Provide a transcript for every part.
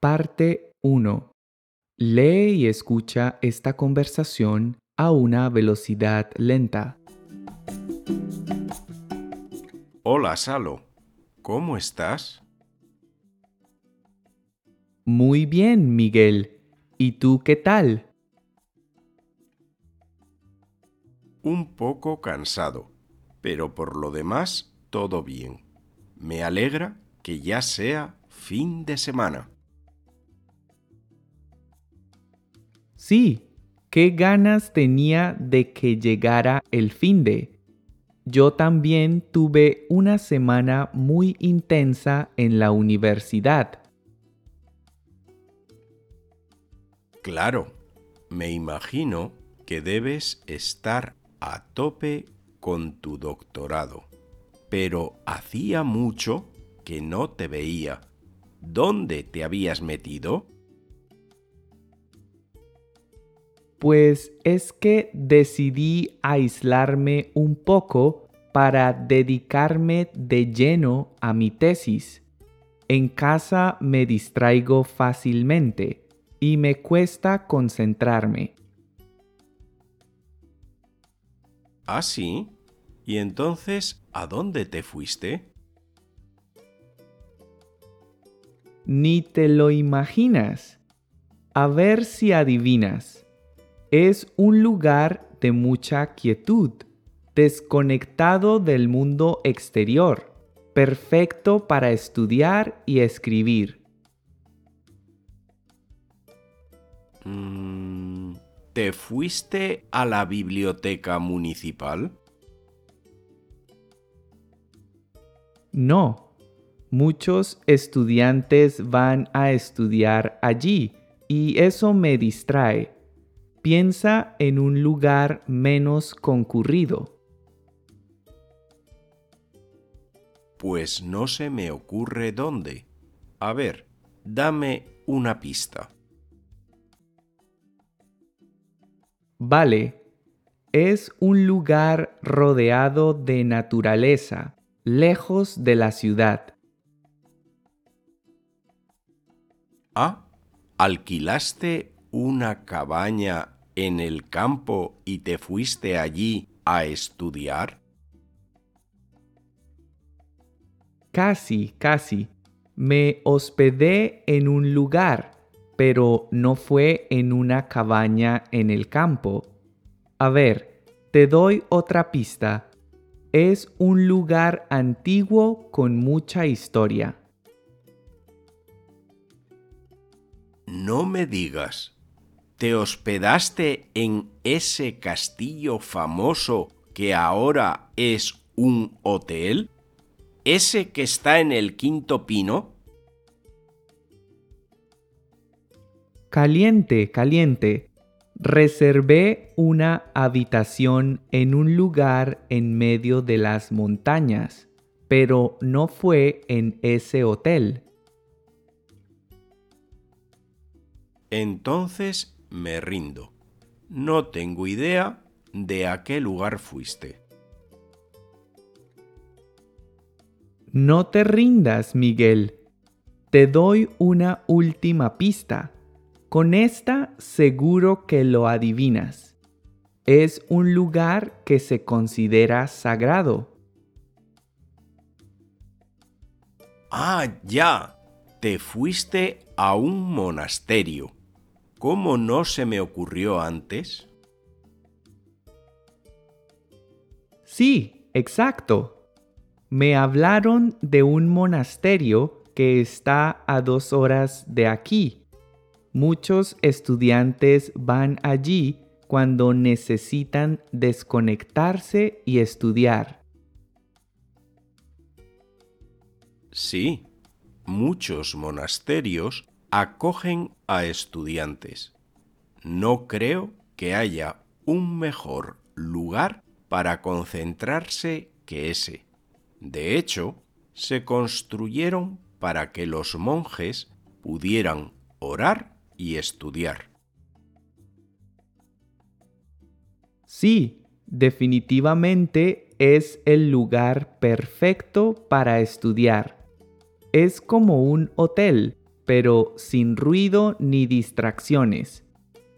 Parte 1. Lee y escucha esta conversación a una velocidad lenta. Hola, Salo. ¿Cómo estás? Muy bien, Miguel. ¿Y tú qué tal? Un poco cansado, pero por lo demás todo bien. Me alegra que ya sea fin de semana. Sí, qué ganas tenía de que llegara el fin de. Yo también tuve una semana muy intensa en la universidad. Claro, me imagino que debes estar a tope con tu doctorado. Pero hacía mucho que no te veía. ¿Dónde te habías metido? Pues es que decidí aislarme un poco para dedicarme de lleno a mi tesis. En casa me distraigo fácilmente y me cuesta concentrarme. ¿Ah, sí? ¿Y entonces a dónde te fuiste? Ni te lo imaginas. A ver si adivinas. Es un lugar de mucha quietud, desconectado del mundo exterior, perfecto para estudiar y escribir. Mm, ¿Te fuiste a la biblioteca municipal? No, muchos estudiantes van a estudiar allí y eso me distrae. Piensa en un lugar menos concurrido. Pues no se me ocurre dónde. A ver, dame una pista. Vale, es un lugar rodeado de naturaleza, lejos de la ciudad. Ah, ¿alquilaste una cabaña en el campo y te fuiste allí a estudiar? Casi, casi. Me hospedé en un lugar, pero no fue en una cabaña en el campo. A ver, te doy otra pista. Es un lugar antiguo con mucha historia. No me digas. ¿Te hospedaste en ese castillo famoso que ahora es un hotel? ¿Ese que está en el quinto pino? Caliente, caliente. Reservé una habitación en un lugar en medio de las montañas, pero no fue en ese hotel. Entonces me rindo. No tengo idea de a qué lugar fuiste. No te rindas, Miguel. Te doy una última pista. Con esta seguro que lo adivinas. Es un lugar que se considera sagrado. Ah, ya. Te fuiste a un monasterio. ¿Cómo no se me ocurrió antes? Sí, exacto. Me hablaron de un monasterio que está a dos horas de aquí. Muchos estudiantes van allí cuando necesitan desconectarse y estudiar. Sí, muchos monasterios acogen a estudiantes. No creo que haya un mejor lugar para concentrarse que ese. De hecho, se construyeron para que los monjes pudieran orar y estudiar. Sí, definitivamente es el lugar perfecto para estudiar. Es como un hotel, pero sin ruido ni distracciones.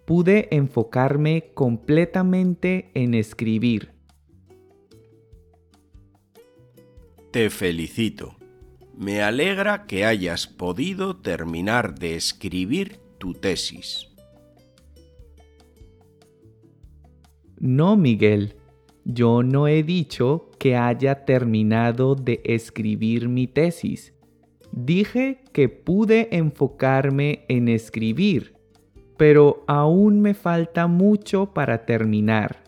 Pude enfocarme completamente en escribir. Te felicito. Me alegra que hayas podido terminar de escribir tu tesis. No, Miguel, yo no he dicho que haya terminado de escribir mi tesis. Dije que pude enfocarme en escribir, pero aún me falta mucho para terminar.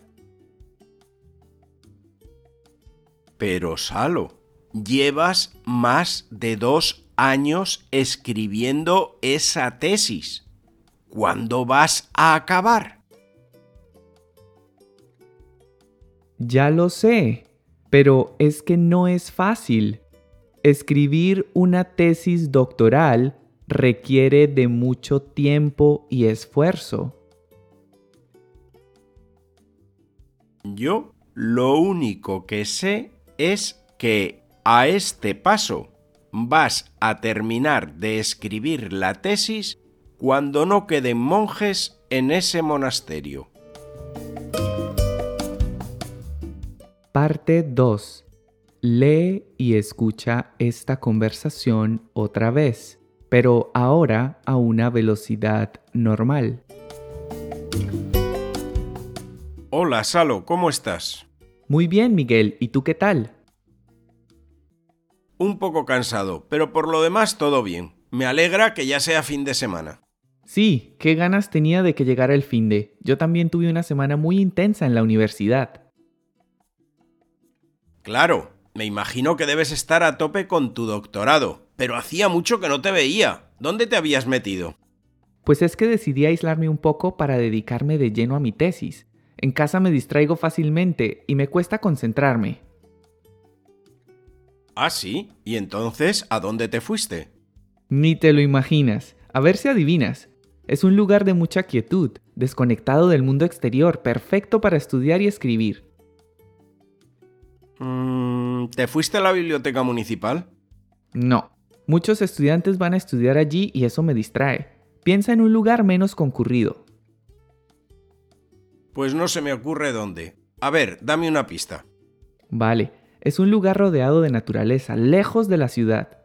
Pero Salo, llevas más de dos años escribiendo esa tesis. ¿Cuándo vas a acabar? Ya lo sé, pero es que no es fácil. Escribir una tesis doctoral requiere de mucho tiempo y esfuerzo. Yo lo único que sé es que a este paso vas a terminar de escribir la tesis cuando no queden monjes en ese monasterio. Parte 2. Lee y escucha esta conversación otra vez, pero ahora a una velocidad normal. Hola, Salo, ¿cómo estás? Muy bien, Miguel. ¿Y tú qué tal? Un poco cansado, pero por lo demás todo bien. Me alegra que ya sea fin de semana. Sí, qué ganas tenía de que llegara el fin de. Yo también tuve una semana muy intensa en la universidad. Claro, me imagino que debes estar a tope con tu doctorado, pero hacía mucho que no te veía. ¿Dónde te habías metido? Pues es que decidí aislarme un poco para dedicarme de lleno a mi tesis. En casa me distraigo fácilmente y me cuesta concentrarme. Ah, sí. ¿Y entonces a dónde te fuiste? Ni te lo imaginas. A ver si adivinas. Es un lugar de mucha quietud, desconectado del mundo exterior, perfecto para estudiar y escribir. Mm, ¿Te fuiste a la biblioteca municipal? No. Muchos estudiantes van a estudiar allí y eso me distrae. Piensa en un lugar menos concurrido. Pues no se me ocurre dónde. A ver, dame una pista. Vale, es un lugar rodeado de naturaleza, lejos de la ciudad.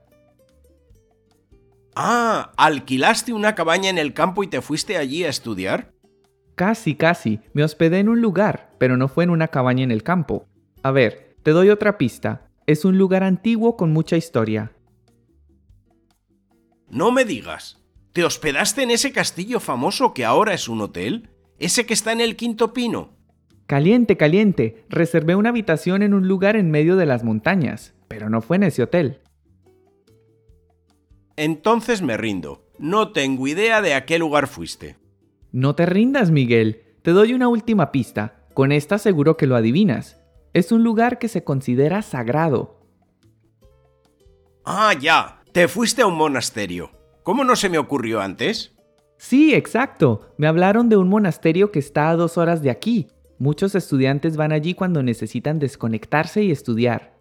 Ah, ¿alquilaste una cabaña en el campo y te fuiste allí a estudiar? Casi, casi. Me hospedé en un lugar, pero no fue en una cabaña en el campo. A ver, te doy otra pista. Es un lugar antiguo con mucha historia. No me digas. ¿Te hospedaste en ese castillo famoso que ahora es un hotel? ¿Ese que está en el quinto pino? Caliente, caliente. Reservé una habitación en un lugar en medio de las montañas, pero no fue en ese hotel. Entonces me rindo. No tengo idea de a qué lugar fuiste. No te rindas, Miguel. Te doy una última pista. Con esta seguro que lo adivinas. Es un lugar que se considera sagrado. Ah, ya. Te fuiste a un monasterio. ¿Cómo no se me ocurrió antes? Sí, exacto. Me hablaron de un monasterio que está a dos horas de aquí. Muchos estudiantes van allí cuando necesitan desconectarse y estudiar.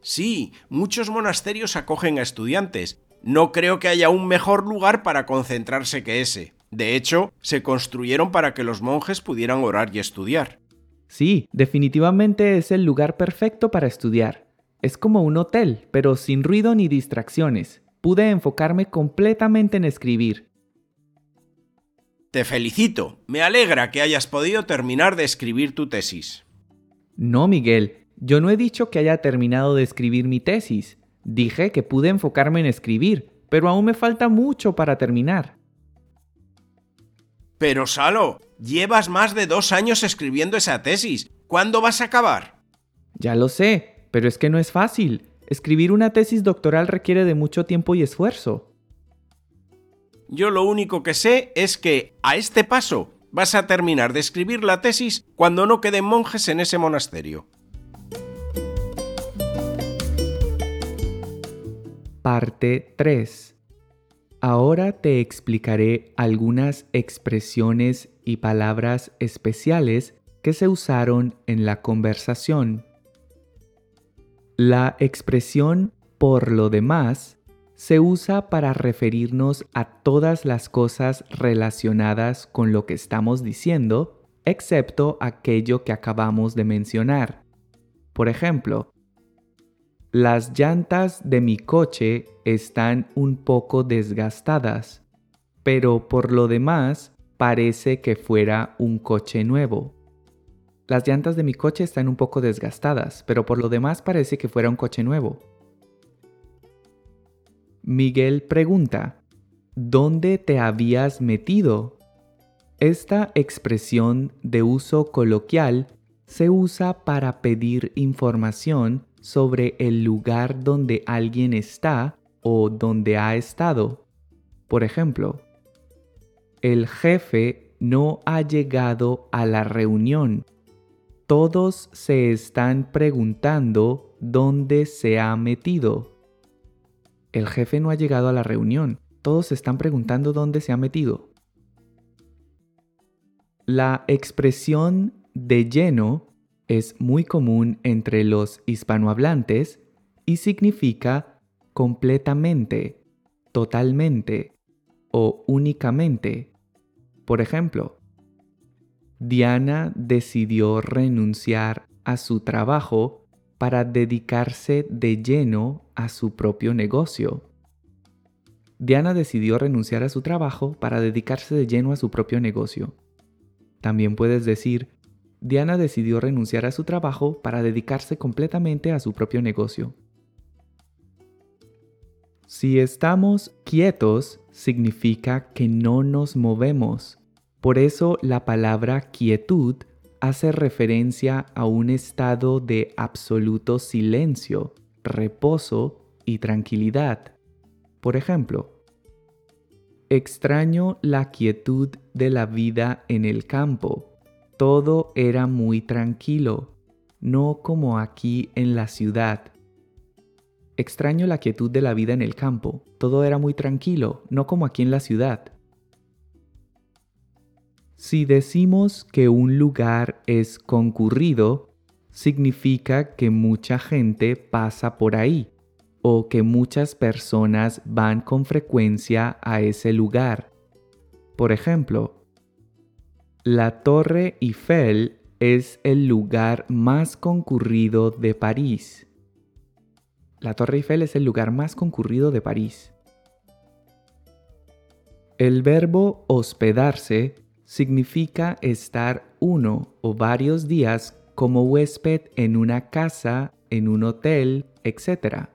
Sí, muchos monasterios acogen a estudiantes. No creo que haya un mejor lugar para concentrarse que ese. De hecho, se construyeron para que los monjes pudieran orar y estudiar. Sí, definitivamente es el lugar perfecto para estudiar. Es como un hotel, pero sin ruido ni distracciones. Pude enfocarme completamente en escribir. Te felicito. Me alegra que hayas podido terminar de escribir tu tesis. No, Miguel. Yo no he dicho que haya terminado de escribir mi tesis. Dije que pude enfocarme en escribir, pero aún me falta mucho para terminar. Pero Salo, llevas más de dos años escribiendo esa tesis. ¿Cuándo vas a acabar? Ya lo sé, pero es que no es fácil. Escribir una tesis doctoral requiere de mucho tiempo y esfuerzo. Yo lo único que sé es que, a este paso, vas a terminar de escribir la tesis cuando no queden monjes en ese monasterio. Parte 3 Ahora te explicaré algunas expresiones y palabras especiales que se usaron en la conversación. La expresión por lo demás se usa para referirnos a todas las cosas relacionadas con lo que estamos diciendo, excepto aquello que acabamos de mencionar. Por ejemplo, las llantas de mi coche están un poco desgastadas, pero por lo demás parece que fuera un coche nuevo. Las llantas de mi coche están un poco desgastadas, pero por lo demás parece que fuera un coche nuevo. Miguel pregunta, ¿dónde te habías metido? Esta expresión de uso coloquial se usa para pedir información sobre el lugar donde alguien está o donde ha estado. Por ejemplo, el jefe no ha llegado a la reunión. Todos se están preguntando dónde se ha metido. El jefe no ha llegado a la reunión. Todos se están preguntando dónde se ha metido. La expresión de lleno es muy común entre los hispanohablantes y significa completamente, totalmente o únicamente. Por ejemplo, Diana decidió renunciar a su trabajo para dedicarse de lleno a su propio negocio. Diana decidió renunciar a su trabajo para dedicarse de lleno a su propio negocio. También puedes decir, Diana decidió renunciar a su trabajo para dedicarse completamente a su propio negocio. Si estamos quietos, significa que no nos movemos. Por eso la palabra quietud hace referencia a un estado de absoluto silencio, reposo y tranquilidad. Por ejemplo, extraño la quietud de la vida en el campo. Todo era muy tranquilo, no como aquí en la ciudad. Extraño la quietud de la vida en el campo. Todo era muy tranquilo, no como aquí en la ciudad. Si decimos que un lugar es concurrido, significa que mucha gente pasa por ahí o que muchas personas van con frecuencia a ese lugar. Por ejemplo, la Torre Eiffel es el lugar más concurrido de París. La Torre Eiffel es el lugar más concurrido de París. El verbo hospedarse significa estar uno o varios días como huésped en una casa, en un hotel, etc.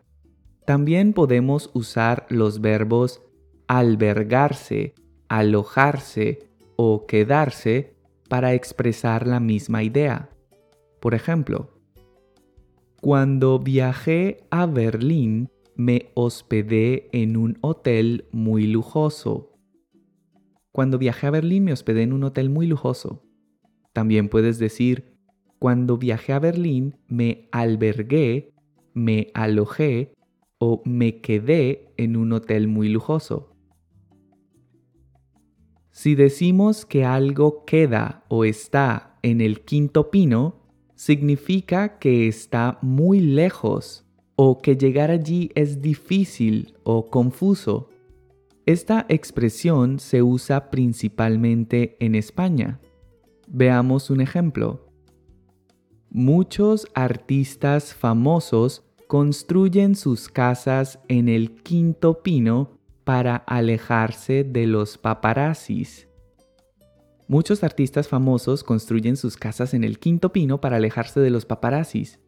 También podemos usar los verbos albergarse, alojarse o quedarse para expresar la misma idea. Por ejemplo, cuando viajé a Berlín me hospedé en un hotel muy lujoso. Cuando viajé a Berlín me hospedé en un hotel muy lujoso. También puedes decir, cuando viajé a Berlín me albergué, me alojé o me quedé en un hotel muy lujoso. Si decimos que algo queda o está en el quinto pino, significa que está muy lejos o que llegar allí es difícil o confuso. Esta expresión se usa principalmente en España. Veamos un ejemplo. Muchos artistas famosos construyen sus casas en el quinto pino para alejarse de los paparazzis. Muchos artistas famosos construyen sus casas en el quinto pino para alejarse de los paparazzis.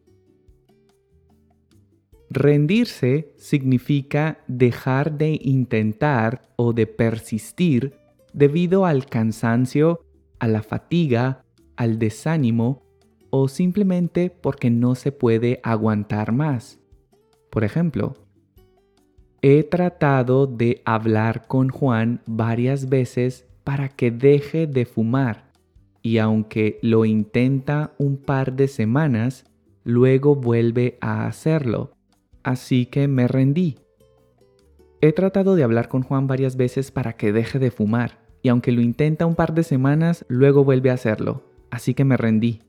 Rendirse significa dejar de intentar o de persistir debido al cansancio, a la fatiga, al desánimo o simplemente porque no se puede aguantar más. Por ejemplo, he tratado de hablar con Juan varias veces para que deje de fumar y aunque lo intenta un par de semanas, luego vuelve a hacerlo así que me rendí. He tratado de hablar con Juan varias veces para que deje de fumar, y aunque lo intenta un par de semanas, luego vuelve a hacerlo, así que me rendí.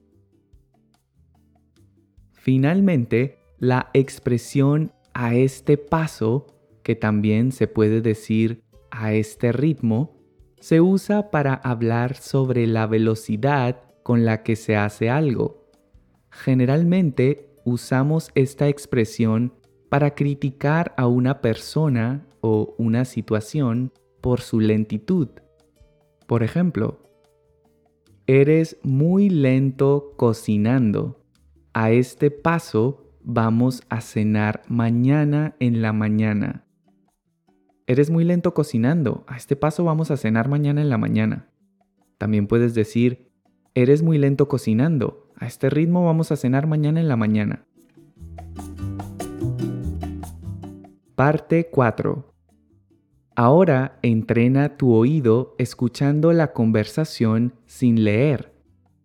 Finalmente, la expresión a este paso que también se puede decir a este ritmo, se usa para hablar sobre la velocidad con la que se hace algo. Generalmente usamos esta expresión para criticar a una persona o una situación por su lentitud. Por ejemplo, eres muy lento cocinando. A este paso vamos a cenar mañana en la mañana. Eres muy lento cocinando. A este paso vamos a cenar mañana en la mañana. También puedes decir, eres muy lento cocinando. A este ritmo vamos a cenar mañana en la mañana. Parte 4. Ahora entrena tu oído escuchando la conversación sin leer.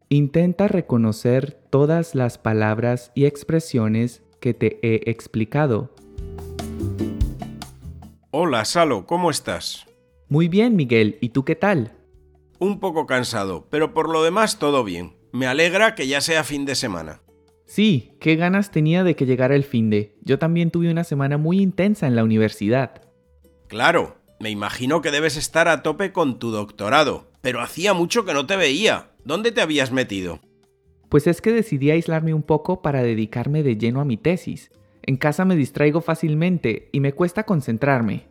Intenta reconocer todas las palabras y expresiones que te he explicado. Hola, Salo, ¿cómo estás? Muy bien, Miguel. ¿Y tú qué tal? Un poco cansado, pero por lo demás todo bien. Me alegra que ya sea fin de semana. Sí, qué ganas tenía de que llegara el fin de. Yo también tuve una semana muy intensa en la universidad. Claro, me imagino que debes estar a tope con tu doctorado, pero hacía mucho que no te veía. ¿Dónde te habías metido? Pues es que decidí aislarme un poco para dedicarme de lleno a mi tesis. En casa me distraigo fácilmente y me cuesta concentrarme.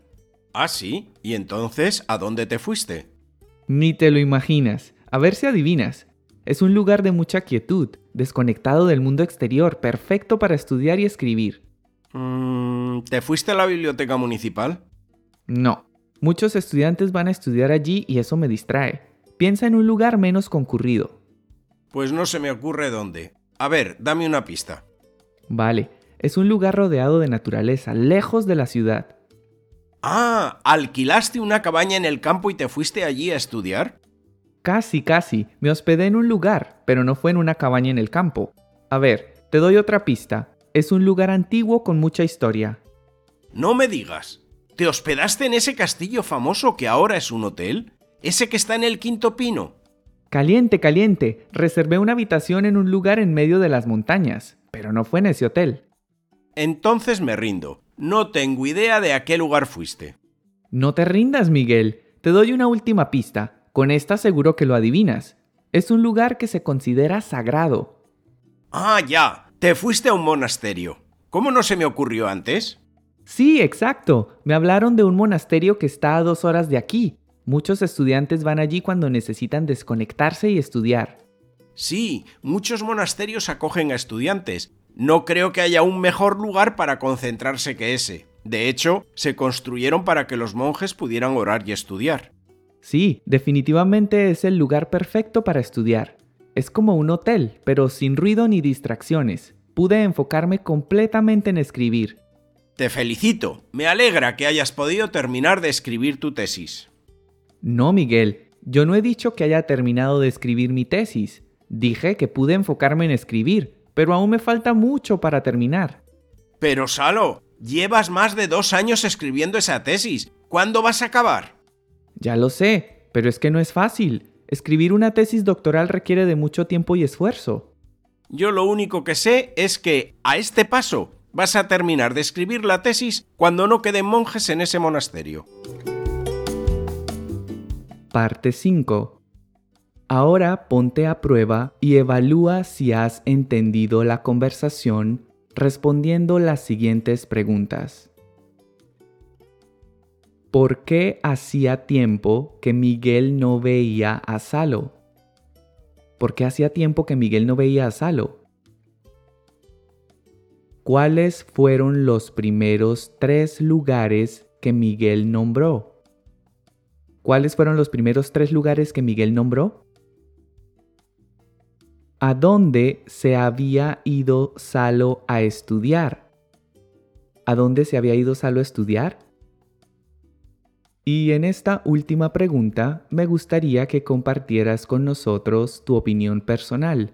Ah, sí. ¿Y entonces a dónde te fuiste? Ni te lo imaginas. A ver si adivinas. Es un lugar de mucha quietud, desconectado del mundo exterior, perfecto para estudiar y escribir. Mm, ¿Te fuiste a la biblioteca municipal? No. Muchos estudiantes van a estudiar allí y eso me distrae. Piensa en un lugar menos concurrido. Pues no se me ocurre dónde. A ver, dame una pista. Vale, es un lugar rodeado de naturaleza, lejos de la ciudad. Ah, ¿alquilaste una cabaña en el campo y te fuiste allí a estudiar? Casi, casi. Me hospedé en un lugar, pero no fue en una cabaña en el campo. A ver, te doy otra pista. Es un lugar antiguo con mucha historia. No me digas. ¿Te hospedaste en ese castillo famoso que ahora es un hotel? ¿Ese que está en el Quinto Pino? Caliente, caliente. Reservé una habitación en un lugar en medio de las montañas, pero no fue en ese hotel. Entonces me rindo. No tengo idea de a qué lugar fuiste. No te rindas, Miguel. Te doy una última pista. Con esta seguro que lo adivinas. Es un lugar que se considera sagrado. Ah, ya. Te fuiste a un monasterio. ¿Cómo no se me ocurrió antes? Sí, exacto. Me hablaron de un monasterio que está a dos horas de aquí. Muchos estudiantes van allí cuando necesitan desconectarse y estudiar. Sí, muchos monasterios acogen a estudiantes, no creo que haya un mejor lugar para concentrarse que ese. De hecho, se construyeron para que los monjes pudieran orar y estudiar. Sí, definitivamente es el lugar perfecto para estudiar. Es como un hotel, pero sin ruido ni distracciones. Pude enfocarme completamente en escribir. Te felicito. Me alegra que hayas podido terminar de escribir tu tesis. No, Miguel. Yo no he dicho que haya terminado de escribir mi tesis. Dije que pude enfocarme en escribir, pero aún me falta mucho para terminar. Pero Salo, llevas más de dos años escribiendo esa tesis. ¿Cuándo vas a acabar? Ya lo sé, pero es que no es fácil. Escribir una tesis doctoral requiere de mucho tiempo y esfuerzo. Yo lo único que sé es que, a este paso, vas a terminar de escribir la tesis cuando no queden monjes en ese monasterio. Parte 5 Ahora ponte a prueba y evalúa si has entendido la conversación respondiendo las siguientes preguntas. ¿Por qué hacía tiempo que Miguel no veía a Salo? ¿Por qué hacía tiempo que Miguel no veía a Salo? ¿Cuáles fueron los primeros tres lugares que Miguel nombró? ¿Cuáles fueron los primeros tres lugares que Miguel nombró? ¿A dónde se había ido Salo a estudiar? ¿A dónde se había ido Salo a estudiar? Y en esta última pregunta me gustaría que compartieras con nosotros tu opinión personal.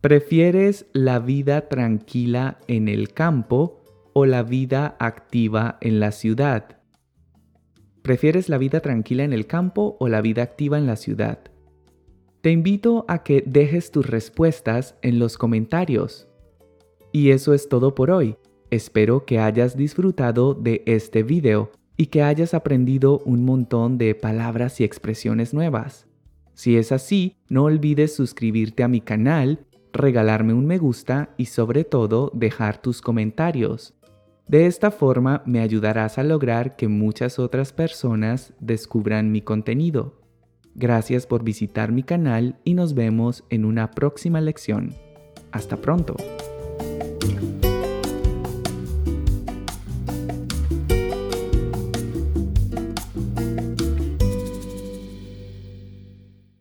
¿Prefieres la vida tranquila en el campo o la vida activa en la ciudad? ¿Prefieres la vida tranquila en el campo o la vida activa en la ciudad? Te invito a que dejes tus respuestas en los comentarios. Y eso es todo por hoy. Espero que hayas disfrutado de este video y que hayas aprendido un montón de palabras y expresiones nuevas. Si es así, no olvides suscribirte a mi canal, regalarme un me gusta y sobre todo dejar tus comentarios. De esta forma me ayudarás a lograr que muchas otras personas descubran mi contenido. Gracias por visitar mi canal y nos vemos en una próxima lección. Hasta pronto.